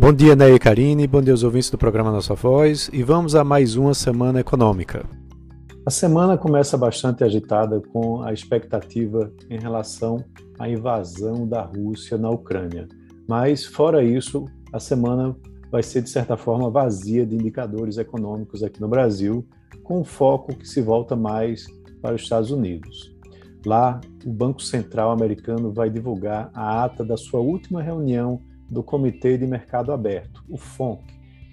Bom dia, Ney e Karine, bom dia aos ouvintes do programa Nossa Voz e vamos a mais uma semana econômica. A semana começa bastante agitada com a expectativa em relação à invasão da Rússia na Ucrânia. Mas, fora isso, a semana vai ser, de certa forma, vazia de indicadores econômicos aqui no Brasil, com foco que se volta mais para os Estados Unidos. Lá, o Banco Central americano vai divulgar a ata da sua última reunião do Comitê de Mercado Aberto, o FONC,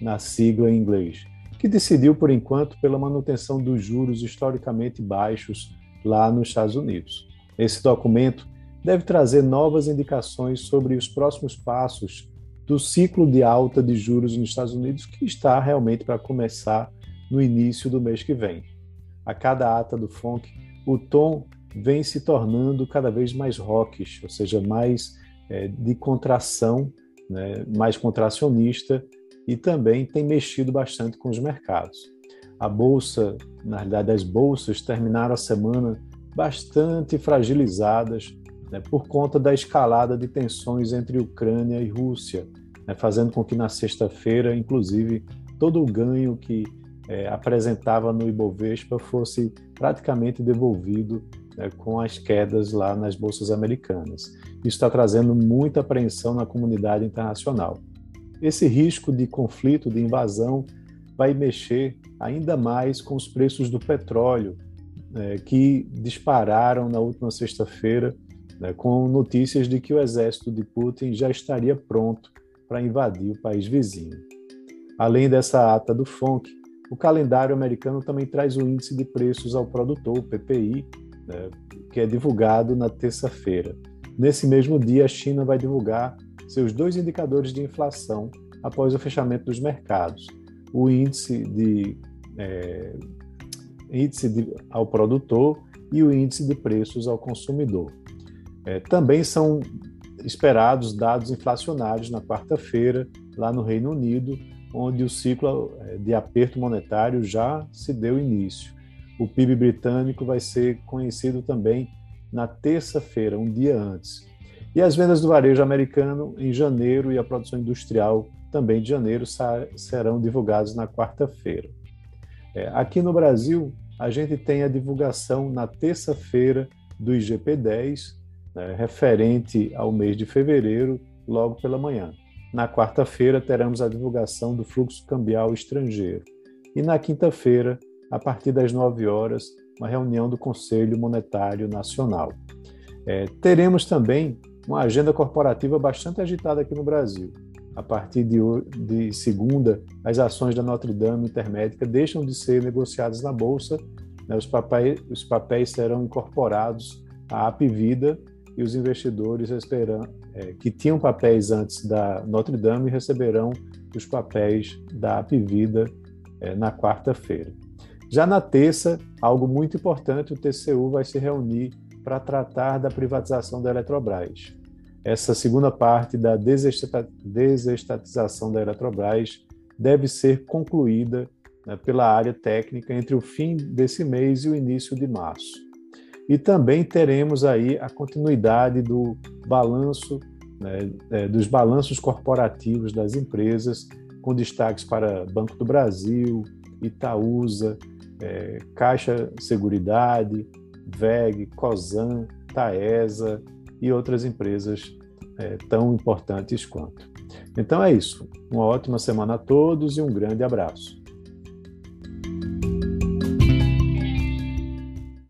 na sigla em inglês, que decidiu, por enquanto, pela manutenção dos juros historicamente baixos lá nos Estados Unidos. Esse documento deve trazer novas indicações sobre os próximos passos do ciclo de alta de juros nos Estados Unidos, que está realmente para começar no início do mês que vem. A cada ata do FONC, o tom vem se tornando cada vez mais rockish, ou seja, mais é, de contração, né, mais contracionista e também tem mexido bastante com os mercados. A bolsa, na realidade, as bolsas terminaram a semana bastante fragilizadas né, por conta da escalada de tensões entre Ucrânia e Rússia, né, fazendo com que na sexta-feira, inclusive, todo o ganho que é, apresentava no Ibovespa fosse praticamente devolvido né, com as quedas lá nas bolsas americanas. Isso está trazendo muita apreensão na comunidade internacional. Esse risco de conflito, de invasão, vai mexer ainda mais com os preços do petróleo, né, que dispararam na última sexta-feira, né, com notícias de que o exército de Putin já estaria pronto para invadir o país vizinho. Além dessa ata do FONC, o calendário americano também traz o índice de preços ao produtor, o PPI, né, que é divulgado na terça-feira. Nesse mesmo dia, a China vai divulgar seus dois indicadores de inflação após o fechamento dos mercados: o índice de é, índice de, ao produtor e o índice de preços ao consumidor. É, também são esperados dados inflacionários na quarta-feira, lá no Reino Unido, onde o ciclo é, de aperto monetário já se deu início. O PIB britânico vai ser conhecido também na terça-feira, um dia antes. E as vendas do varejo americano em janeiro e a produção industrial também de janeiro serão divulgados na quarta-feira. É, aqui no Brasil, a gente tem a divulgação na terça-feira do IGP-10, né, referente ao mês de fevereiro, logo pela manhã. Na quarta-feira, teremos a divulgação do fluxo cambial estrangeiro. E na quinta-feira, a partir das 9 horas, uma reunião do Conselho Monetário Nacional. É, teremos também uma agenda corporativa bastante agitada aqui no Brasil. A partir de, de segunda, as ações da Notre Dame Intermédica deixam de ser negociadas na Bolsa, né, os, papéis, os papéis serão incorporados à Apivida e os investidores esperam, é, que tinham papéis antes da Notre Dame receberão os papéis da Apivida é, na quarta-feira. Já na terça, algo muito importante, o TCU vai se reunir para tratar da privatização da Eletrobras. Essa segunda parte da desestatização da Eletrobras deve ser concluída né, pela área técnica entre o fim desse mês e o início de março. E também teremos aí a continuidade do balanço, né, é, dos balanços corporativos das empresas, com destaques para Banco do Brasil, Itaúsa, é, Caixa Seguridade, VEG, COSAN, Taesa e outras empresas é, tão importantes quanto. Então é isso. Uma ótima semana a todos e um grande abraço.